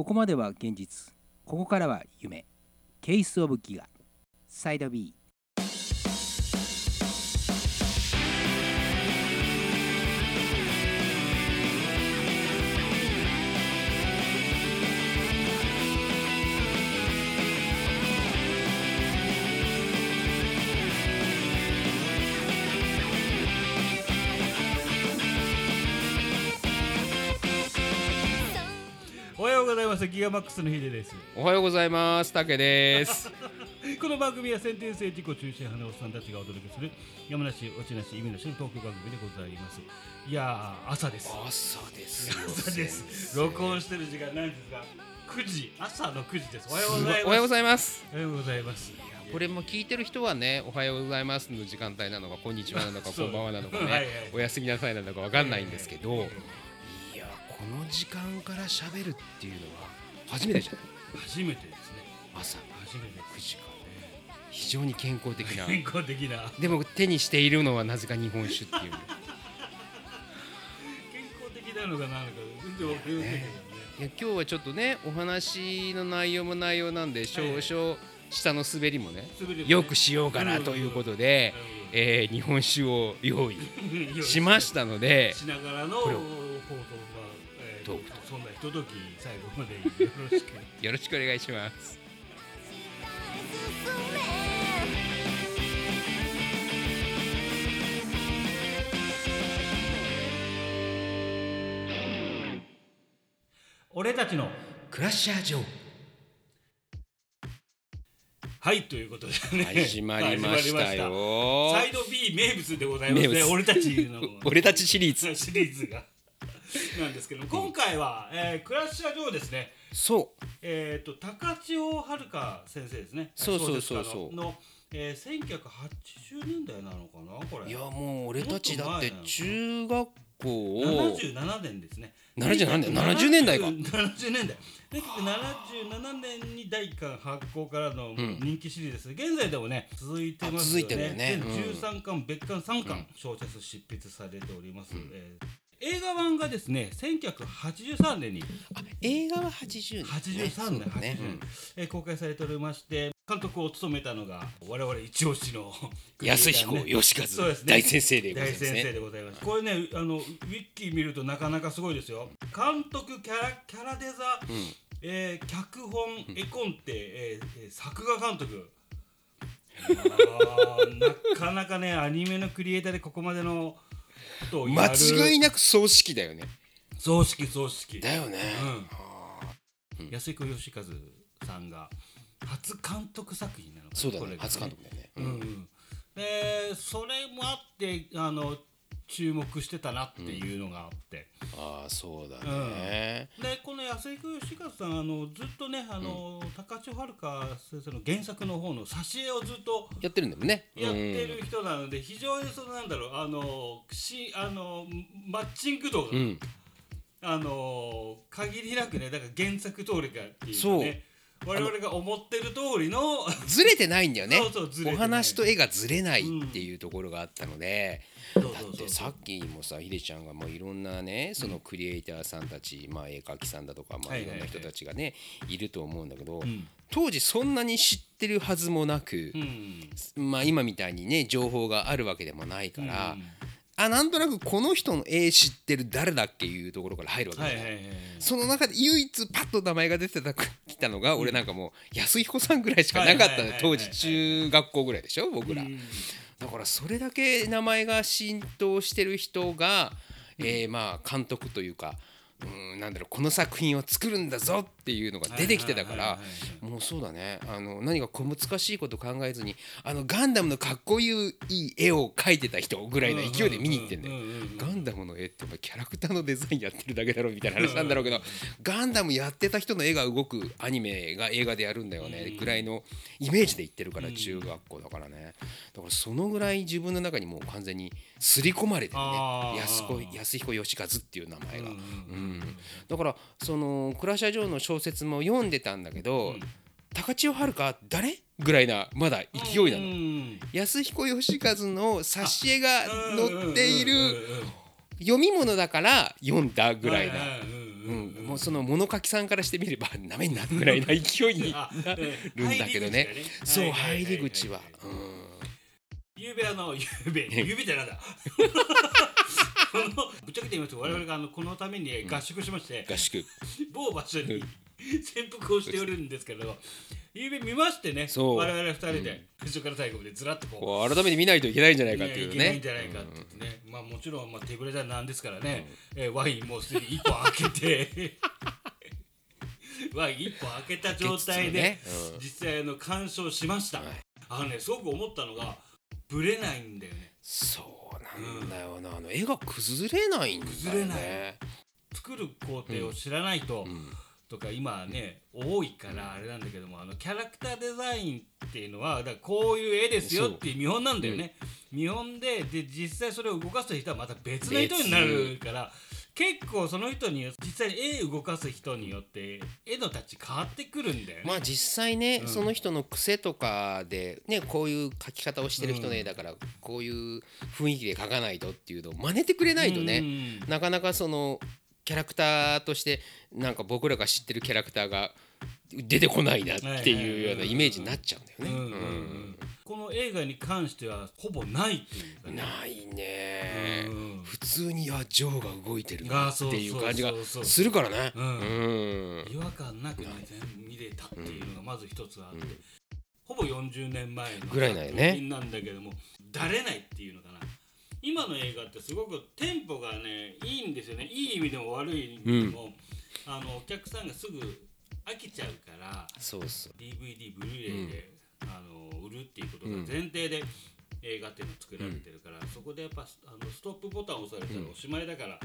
ここまでは現実。ここからは夢。ケースオブギガサイド B はようございますギガマックスのヒデです。おはようございます。たけです。この番組は先天性自己中心派のおっさんたちがお届けする山梨落ちなし意味なしのトーク番組でございます。いやー朝です。朝ですよ。朝です。録音してる時間何ですか9時朝の9時です。おはようございます。おはようございます。おはようございます。これも聞いてる人はね、おはようございますの時間帯なのか、こんにちはなのか、こんばんはなのかね、おやすみなさいなのかわかんないんですけど、この時間から喋るっていうのは初めてじゃない初めてですね。朝。初めて9時から。非常に健康的な。健康的な。でも手にしているのはなぜか日本酒っていう。健康的なのかなのか全然わかりませんけどね。いや今日はちょっとねお話の内容も内容なんで少々下の滑りもねね。よくしようかなということで、えー日本酒を用意 しましたのでしながらのこれをトークそんなひととき最後までよろしく。よろしくお願いします。俺たちのクラッシャージョー。はいということでね。始まりましたよ。サイド B 名物でございますね。俺たちの 俺たちシリーズ。シリーズがなんですけども今回は、えー、クラッシャー上ですね。そう。えっ、と高千穂遥先生ですね。そうそうそうそう。のの、えー、1980年代なのかなこれ。いやもう俺たちだって中学校を77年ですね。77年？70年代か。70年代。1977年に第一巻発行からの人気シリーズです。現在でもね続いてますよね。あ続いてるよね。全うん。13巻別巻3巻小説執筆されております。えー映画版がですね1983年にあ映画は80年、ね、83年、ね、80年。えー公開されておりまして監督を務めたのが我々一押しの 安彦義和、そうですね。大先生でござい大ますね。先生でございます。これねあのウィッキー見るとなかなかすごいですよ。監督キャラキャラデザ、えー脚本絵コンテ、えーえー作画監督。なかなかねアニメのクリエイターでここまでのことをやる間違いなく葬式だよね。葬式葬式。だよね。うん、安彦義和さんが初監督作品なのかなそうだね。これが初監督だよね。うんうん、でそれもあってあの注目してたなっていうのがあって、ああそうだね。でこの安彦義和さんあのずっとねあの、高千穂遥先生の原作の方の挿絵をずっとやってるんだもんね。やってる人なので、非常にそのなんだろうあのしあのマッチング度が、うん。うん。あの限りなくねだから原作通りかっていうかそうね我々が思ってる通りのずれてないんだよね お話と絵がずれないっていうところがあったので、そうそうだってさっきもさひでちゃんがもういろんなねそのクリエイターさんたち、まあ絵描きさんだとか、まあ、はいろんな人たちがねいると思うんだけど、ん。当時そんなに知ってるはずもなくう、ん。まあ今みたいにね情報があるわけでもないから、うんあなんとなくこの人の絵知ってる誰だっけいうところから入るわけだよはいはいその中で唯一パッと名前が出てたきたのが、俺なんかもう安彦さんぐらいしかなかった当時中学校ぐらいでしょ僕ら、うんだからそれだけ名前が浸透してる人が、えーまあ監督というかうんなんだろうこの作品を作るんだぞっていうのが出てきてたからもうそうだね。あの何か小難しいこと考えずにあのガンダムのかっこいい絵を描いてた人ぐらいの勢いで見に行ってんだよ。ガンダムの絵ってキャラクターのデザインやってるだけだろみたいな話なんだろうけどガンダムやってた人の絵が動くアニメが映画でやるんだよね。ぐらいのイメージで言ってるから中学校だからね。だからそのぐらい自分の中にもう完全に刷り込まれてるね。安子安彦義和っていう名前が。うんうんだからその「クラシャ城」の小説も読んでたんだけど、高千穂遥誰？ぐらいなまだ勢いなの。うん安彦義和の挿絵が載っているうんうんうん。うん読み物だから読んだぐらいな。うんうんうん。もうその物書きさんからしてみればなめんなぐらいな勢いにあなるんだけどね。そう入り口は。うん。ゆうべあのゆうべ。ゆうべってなんだこのぶっちゃけて言いますと我々があのこのために合宿しまして、合宿。某場所に潜伏をしておるんですけれどゆうべ見ましてね我々二人で最初から最後までずらっとこう改めて見ないといけないんじゃないかっていういけないねんじゃないかって言ってね、まあもちろんまあ手ぶれじゃなんですからね、えーワインもうすでに一本開けて ワイン一本開けた状態で、実際あの鑑賞しました、はい。あのねすごく思ったのがぶれないんだよね。そうなんだよな。あの絵が崩れないんだよね。崩れない。作る工程を知らないと、んとか今ね多いからあれなんだけどもあのキャラクターデザインっていうのはだこういう絵ですよっていう見本なんだよね、見本でで実際それを動かす人はまた別の人になるから結構その人によ実際に絵動かす人によって絵のタッチ変わってくるんだよね。まあ実際ね、うん。その人の癖とかでねこういう描き方をしてる人の絵だから、こういう雰囲気で描かないとっていうのを真似てくれないとね、うん。なかなかそのキャラクターとしてなんか僕らが知ってるキャラクターが出てこないなっていうようなイメージになっちゃうんだよね。この映画に関してはほぼないっていうかうんね。ないね、うん。普通にあジョーが動いてるっていう感じがするからね。うん。うん。違和感なくね全部見れたっていうのがまず一つあって、ほぼ40年前のぐらいなんよねなんだけどもだれないっていうのかな。今の映画ってすごくテンポがねいいんですよね。いい意味でも悪い意味でも、あのお客さんがすぐ飽きちゃうからそうそう。DVD ブルーレイで、あの売るっていうことが前提で映画っていうの作られてるから、そこでやっぱあのストップボタンを押されたらおしまいだから、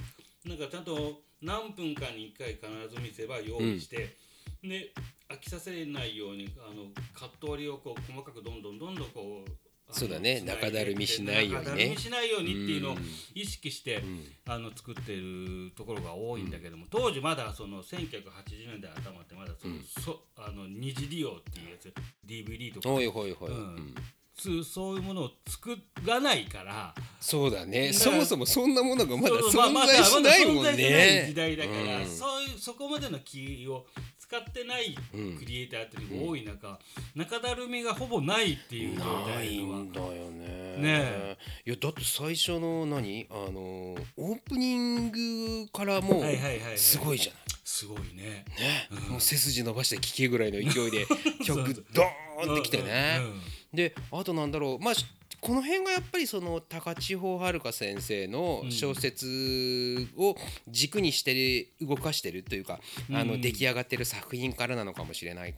なんかちゃんと何分かに1回必ず見せば用意して、で飽きさせないようにあのカット割りをこう細かくどんどんどんどんこうそうだね。中だるみしないようにね。中だるみしないようにっていうのをうん。意識して、あの作ってるところが多いんだけども、当時まだその1980年代頭ってまだその、そあの二次利用っていうやつ DVD とか。ほいほいほい、うそういうものを作らないから。そうだね。そもそもそんなものがまだ存在しないもんまだ存在しないね時代だそういうそこまでの気を使ってないクリエイターっていうのが多い中、中だるみがほぼないっていう状ないんだよね。ねえ。いやだって最初の何？あのオープニングからもうはいはいはいはい。すごいじゃない？すごいね。ね、もう背筋伸ばして聴けぐらいの勢いで曲 ドーンってきてね、うんうん。であとなんだろう。まあしこの辺がやっぱりその高千穂遥先生の小説を軸にして動かしてるというか、あのうん出来上がってる作品からなのかもしれないん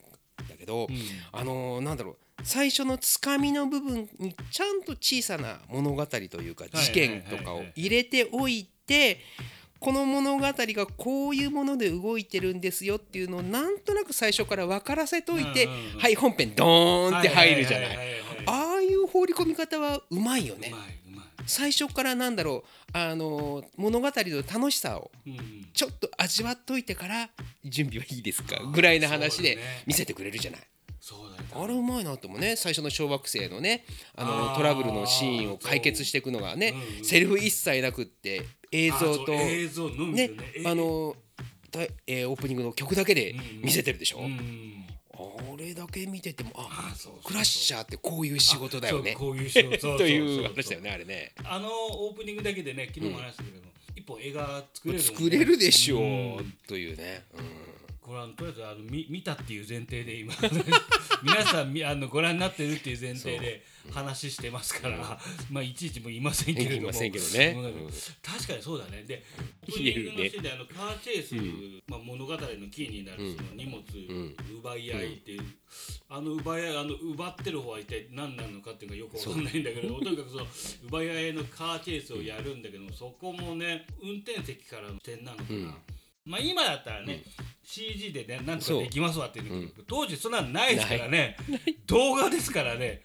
だけど、うん。あのなんだろう。最初のつかみの部分にちゃんと小さな物語というかはい事件とかを入れておいてこの物語がこういうもので動いてるんですよっていうのをなんとなく最初から分からせといてはい本編ドーンって入るじゃない。放り込み方はうまいよね。最初からなんだろうあの物語の楽しさをうん。ちょっと味わっといてから準備はいいですかぐらいの話で見せてくれるじゃない。あれうまいなと思うね。最初の小学生のねあのトラブルのシーンを解決していくのがねセリフ一切なくって映像とね。あのたえーオープニングの曲だけで見せてるでしょ、うんあれだけ見ててもああそうクラッシャーってこういう仕事だよね。こういう仕事 という話だよねあれね。あのオープニングだけでね昨日も話したけども、一本映画作れるね。作れるでしょう、うん。というね、これはとりあえずあの見見たっていう前提で今。皆さんみあのご覧になってるっていう前提で話してますから、まあいちいちも言いませんけれども。ね。うんうん。確かにそうだね。でオープ言えるね。ニングのシーンであのカーチェイス、まあ、物語のキーになるその荷物、奪い合いっていう、あの奪い合いあの奪ってる方は一体何なのかっていうのがよくわかんないんだけど とにかくその奪い合いのカーチェイスをやるんだけどもそこもね運転席からの点なのかな、まあ今だったらね、CG でねなんとかできますわって言うんだけど、当時そんなのないですからね。動画ですからね。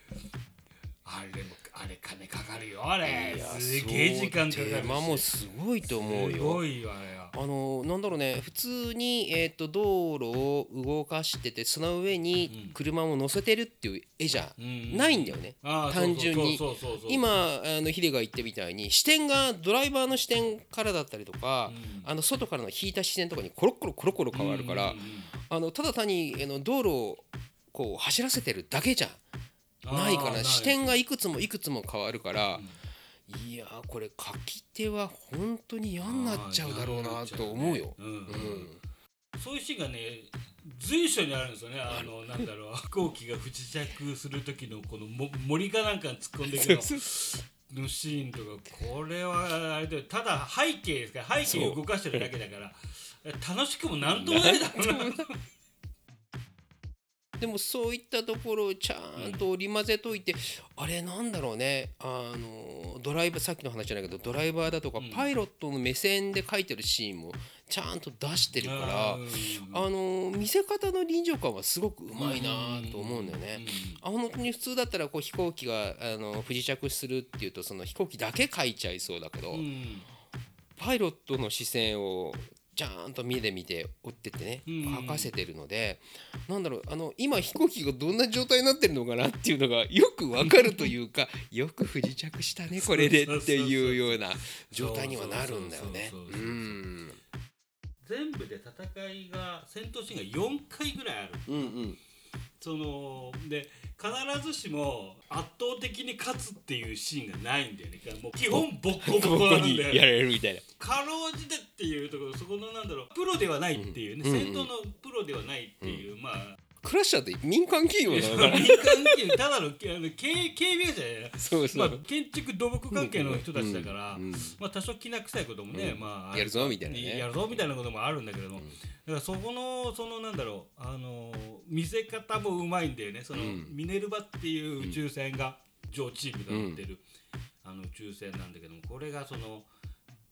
あれもあれ金かかるよあれ。すげえ時間かかるし。手間もすごいと思うすよごいわよ。あのなんだろうね普通に、えー、と道路を動かしててその上に車を乗せてるっていう絵じゃうんないんだよね、うそう。そうそう今あのヒデが言ったみたいに視点がドライバーの視点からだったりとか、あの外からの引いた視点とかにコロコロコロコロ変わるから、うんうんうんあのただ単にあの道路をこう走らせてるだけじゃないから視点がいくつもいくつも変わるから、いやーこれ書き手は本当に嫌になっちゃうだろうなと思うよ。うんうん。うん。そういうシーンがね随所にあるんですよね。あの なんだろう。飛行機が不時着する時のこのも森かなんかに突っ込んでいくの。のシーンとかこれはあれだよ。ただ背景ですから背景を動かしてるだけだから。楽しくもなんともないだろうなでもそういったところをちゃんと織り交ぜといて、あれなんだろうね。あのドライバーさっきの話じゃないけどドライバーだとか、ん。パイロットの目線で書いてるシーンもちゃんと出してるからああの見せ方の臨場感はすごくうまいなと思うんだよね。あ本当に普通だったらこう飛行機があの不時着するっていうとその飛行機だけ書いちゃいそうだけど、パイロットの視線をちゃんと目で見て追ってってねうん。書かせてるので、なんだろうあの今飛行機がどんな状態になってるのかなっていうのがよくわかるというか よく不時着したねこれでっていうような状態にはなるんだよね。全部で戦いが戦闘シーンが4回ぐらいある。うんうんそので必ずしも圧倒的に勝つっていうシーンがないんだよね。もう基本ボッコボコなんに やれるみたいな。かろうじてっていうところそこのなんだろうプロではないっていうね、うん戦闘のプロではないっていう、まあクラッシャーって民間企業民だから。間企業ただのあの警警備会社じゃない。そうそう。まあ、建築土木関係の人たちだから、うんうんまあ、多少きな臭いこともね、うん。まあ、やるぞみたいなね。やるぞみたいなこともあるんだけれども、だからそこのそのなんだろうあの見せ方もうまいんだよね。その、うん。ミネルバっていう宇宙船が上チームが乗ってる、あの宇宙船なんだけどもこれがその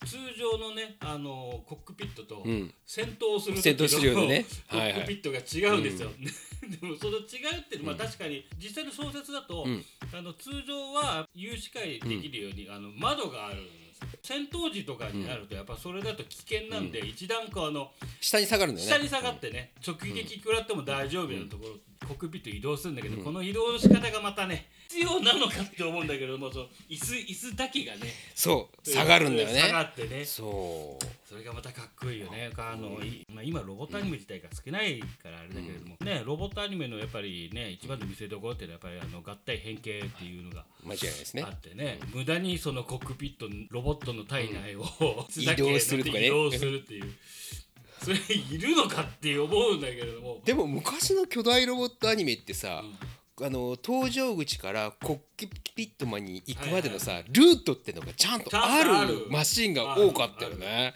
通常のねあのコックピットとうん。戦闘する時戦闘するようなね。コはいはいックピットが違うんですよ、でもその違うっていうのは、まあ、確かに実際の小説だと、うん。あの通常は有視界できるように、あの窓があるんですよ。戦闘時とかになるとやっぱそれだと危険なんで、一段階あの下に下がるんだよね。下に下がってね、直撃食らっても大丈夫なところ、コックピット移動するんだけど、この移動の仕方がまたね必要なのかって思うんだけどもその椅子椅子だけがねそう下がるんだよね。下がってね。そう。それがまたかっこいいよね。あの、いまあ、今ロボットアニメ自体が少ないからあれだけれども、ねロボットアニメのやっぱりね一番の見せどころっていうのはやっぱりあの合体変形っていうのが間違いないですね。あ。ってね無駄にそのコックピットロボットの体内を、移動するとかね。移動するっていうそれいるのかって思うんだけれども。でも昔の巨大ロボットアニメってさ、あの登場口からコックピットマンに行くまでのさ、ルートってのがちゃんとある。るマシンが多かったよね。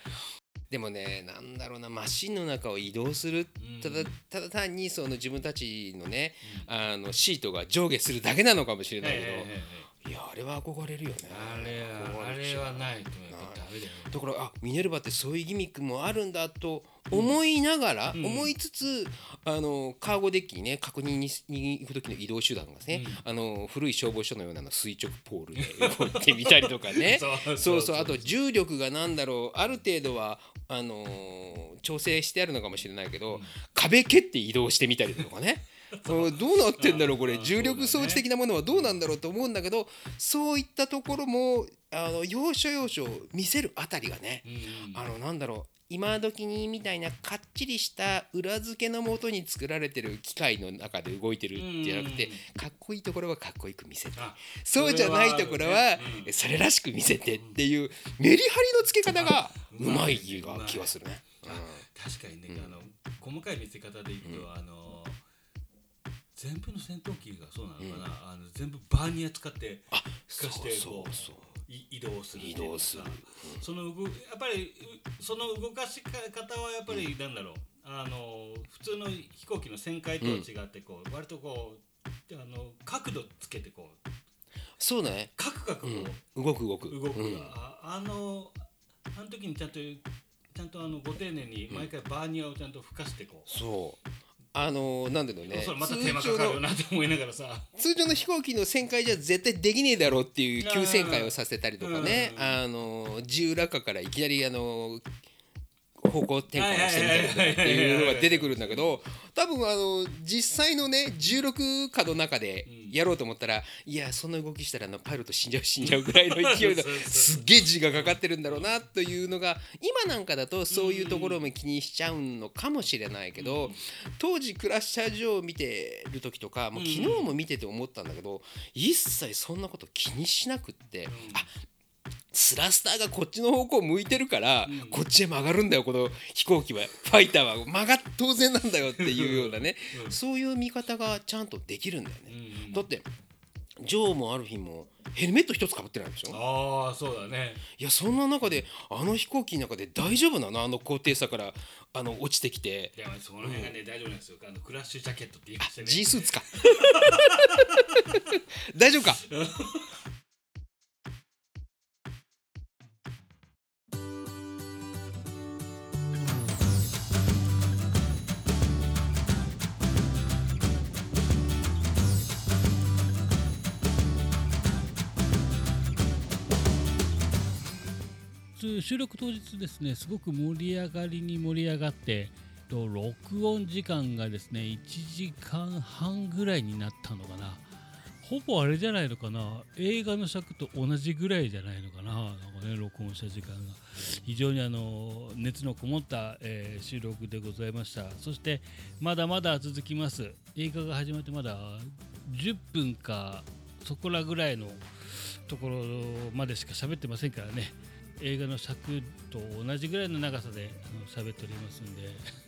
でもねなんだろうなマシンの中を移動する。うん。ただただ単にその自分たちのね、あのシートが上下するだけなのかもしれないけど、はいはいはいはい。いやあれは憧れるよね。あれはあれはないとだからあミネルヴァってそういうギミックもあるんだと思いながら、うん。思いつつあのカーゴデッキにね確認にに行く時の移動手段がね、あの古い消防署のようなの垂直ポールで動いてみたりとかね。そうそうあと重力がなんだろう。ある程度はあのー調整してあるのかもしれないけど、壁蹴って移動してみたりとかね。うんどうなってんだろうこれ。あ重力装置的なものはどうなんだろうと思うんだけどそういったところもあの要所要所見せるあたりがね、うん。あのなんだろう今時にみたいなかっちりした裏付けのもとに作られてる機械の中で動いてるんじゃなくてうん。かっこいいところはかっこよく見せて。あそうじゃないところはうんそれらしく見せてっていうメリハリのつけ方がうまい気がするね。確かにね、あの細かい見せ方でいくと、あの全部の戦闘機がそうなのかな、あの全部バーニア使ってあ使してそうそうそう。い移動する移動する。その動やっぱりうその動かし方はやっぱりなんだろう、あの普通の飛行機の旋回とは違ってこう、割とこうあの角度つけてこう。そうね、カクカクこう、うん、動く動く。動く、うん。ああのあの時にちゃんとちゃんとあのご丁寧に毎回バーニアをちゃんと吹かしてこう、そうあのーなんだろうねまた手間かかるよなって思いながらさ。通常の飛行機の旋回じゃ絶対できねえだろうっていう急旋回をさせたりとかね。うんあの自由落下からいきなりあの方向転換をしてみたいなっていうのが出てくるんだけど多分あの実際のね16課の中でやろうと思ったら、いやそんな動きしたらあのパイロット死んじゃう死んじゃうぐらいの勢いの すっげえ字がかかってるんだろうなというのが今なんかだとそういうところも気にしちゃうのかもしれないけど、当時クラッシャー上を見てる時とかもう昨日も見てて思ったんだけど、一切そんなこと気にしなくって、あスラスターがこっちの方向向いてるから、こっちへ曲がるんだよこの飛行機は。ファイターは曲がっ当然なんだよっていうようなね、そういう見方がちゃんとできるんだよね。だってジョーもアルフィンもヘルメット一つかぶってないでしょああそうだね。いやそんな中であの飛行機の中で大丈夫なの？あの高低差からあの落ちてきて。いやその辺がね、大丈夫なんですよ。あのクラッシュジャケットって言いましてね。G スーツか。大丈夫か？収録当日ですねすごく盛り上がりに盛り上がってと録音時間がですね1時間半ぐらいになったのかな。ほぼあれじゃないのかな。映画の尺と同じぐらいじゃないのかな。なんかね録音した時間が。非常にあの熱のこもった、えー収録でございました。そしてまだまだ続きます。映画が始まってまだ10分かそこらぐらいのところまでしか喋ってませんからね。映画の尺と同じぐらいの長さであの喋っておりますんで。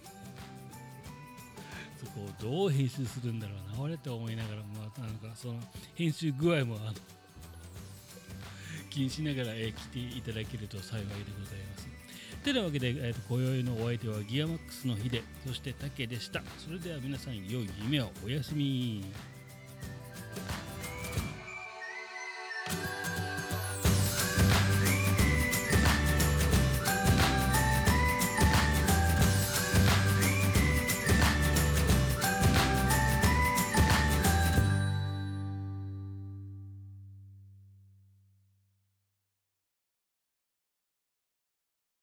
そこをどう編集するんだろうな俺と思いながらまあなんかその編集具合もあの気にしながら、えー聞いていただけると幸いでございます。てなわけで、えーと今宵のお相手はギアマックスのヒデそしてタケでした。それでは皆さん良い夢をおやすみ。